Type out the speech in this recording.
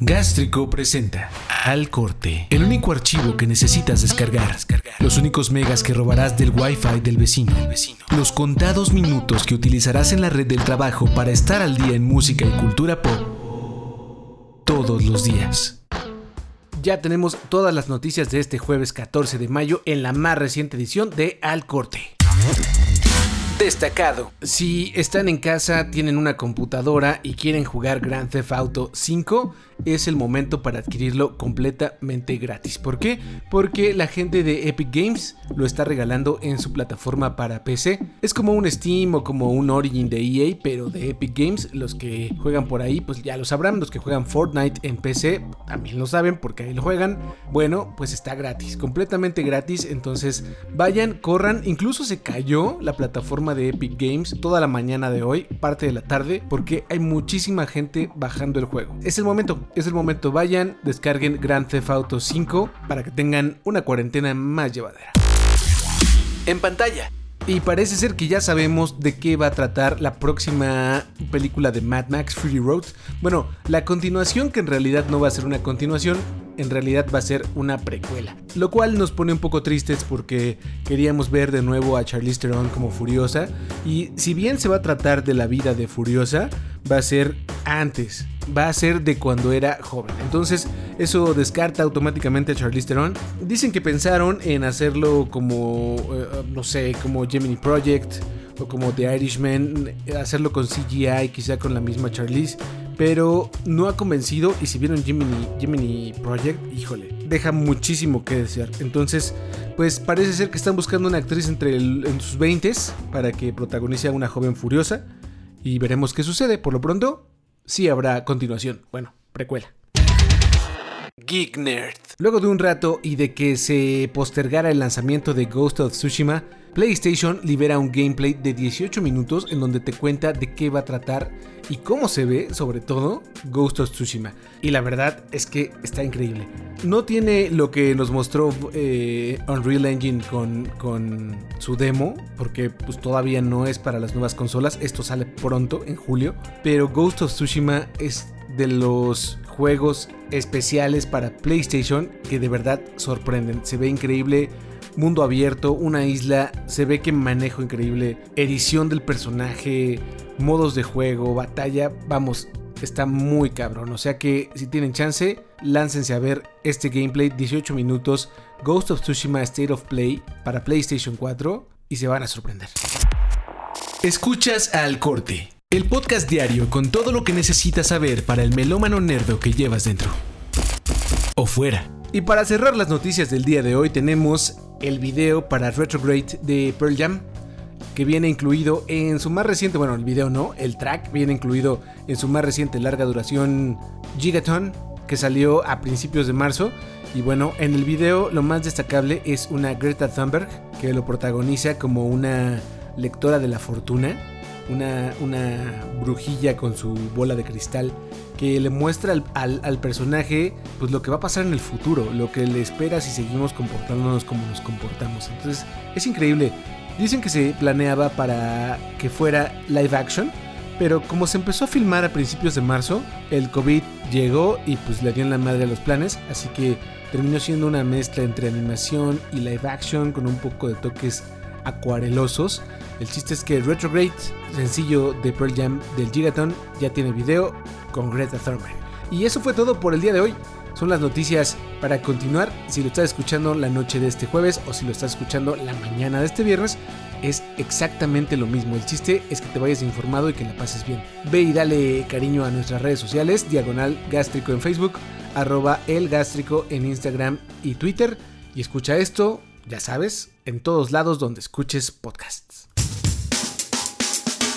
Gástrico presenta Al Corte, el único archivo que necesitas descargar, los únicos megas que robarás del Wi-Fi del vecino, los contados minutos que utilizarás en la red del trabajo para estar al día en música y cultura pop todos los días. Ya tenemos todas las noticias de este jueves 14 de mayo en la más reciente edición de Al Corte destacado. Si están en casa, tienen una computadora y quieren jugar Grand Theft Auto 5, es el momento para adquirirlo completamente gratis. ¿Por qué? Porque la gente de Epic Games lo está regalando en su plataforma para PC. Es como un Steam o como un Origin de EA, pero de Epic Games. Los que juegan por ahí, pues ya lo sabrán. Los que juegan Fortnite en PC también lo saben porque ahí lo juegan. Bueno, pues está gratis, completamente gratis. Entonces vayan, corran. Incluso se cayó la plataforma de Epic Games toda la mañana de hoy, parte de la tarde, porque hay muchísima gente bajando el juego. Es el momento es el momento. Vayan, descarguen Grand Theft Auto 5 para que tengan una cuarentena más llevadera. En pantalla. Y parece ser que ya sabemos de qué va a tratar la próxima película de Mad Max Fury Road. Bueno, la continuación que en realidad no va a ser una continuación, en realidad va a ser una precuela. Lo cual nos pone un poco tristes porque queríamos ver de nuevo a Charlize Theron como Furiosa. Y si bien se va a tratar de la vida de Furiosa, va a ser antes, va a ser de cuando era joven. Entonces, eso descarta automáticamente a Charlize Theron. Dicen que pensaron en hacerlo como, eh, no sé, como Gemini Project o como The Irishman, hacerlo con CGI, quizá con la misma Charlize, pero no ha convencido y si vieron Gemini, Project, híjole, deja muchísimo que desear. Entonces, pues parece ser que están buscando una actriz entre en sus 20 para que protagonice a una joven furiosa y veremos qué sucede. Por lo pronto, sí habrá continuación. Bueno, precuela. Geek Nerd. Luego de un rato y de que se postergara el lanzamiento de Ghost of Tsushima, PlayStation libera un gameplay de 18 minutos en donde te cuenta de qué va a tratar y cómo se ve, sobre todo, Ghost of Tsushima. Y la verdad es que está increíble. No tiene lo que nos mostró eh, Unreal Engine con, con, su demo, porque pues, todavía no es para las nuevas consolas. Esto sale pronto, en julio. Pero Ghost of Tsushima es de los juegos especiales para PlayStation que de verdad sorprenden. Se ve increíble mundo abierto, una isla, se ve que manejo increíble, edición del personaje, modos de juego, batalla, vamos, está muy cabrón. O sea que si tienen chance, láncense a ver este gameplay 18 minutos Ghost of Tsushima State of Play para PlayStation 4 y se van a sorprender. Escuchas al corte, el podcast diario con todo lo que necesitas saber para el melómano nerdo que llevas dentro. O fuera. Y para cerrar las noticias del día de hoy tenemos el video para Retrograde de Pearl Jam, que viene incluido en su más reciente, bueno, el video no, el track viene incluido en su más reciente larga duración Gigaton, que salió a principios de marzo. Y bueno, en el video lo más destacable es una Greta Thunberg, que lo protagoniza como una lectora de la fortuna, una, una brujilla con su bola de cristal que le muestra al, personaje pues lo que va a pasar en el futuro, lo que le espera si seguimos comportándonos como nos comportamos. Entonces es increíble. Dicen que se planeaba para que fuera live action, pero como se empezó a filmar a principios de marzo, el COVID llegó y pues le dio en la madre a los planes, así que terminó siendo una mezcla entre animación y live action con un poco de toques acuarelosos. El chiste es que Retrograde, sencillo de Pearl Jam del Gigaton, ya tiene video con Greta Thunberg. Y eso fue todo por el día de hoy. Son las noticias para continuar. Si lo estás escuchando la noche de este jueves o si lo estás escuchando la mañana de este viernes, es exactamente lo mismo. El chiste es que te vayas informado y que la pases bien. Ve y dale cariño a nuestras redes sociales, diagonal gástrico en Facebook, arroba el gástrico en Instagram y Twitter. Y escucha esto, ya sabes, en todos lados donde escuches podcasts.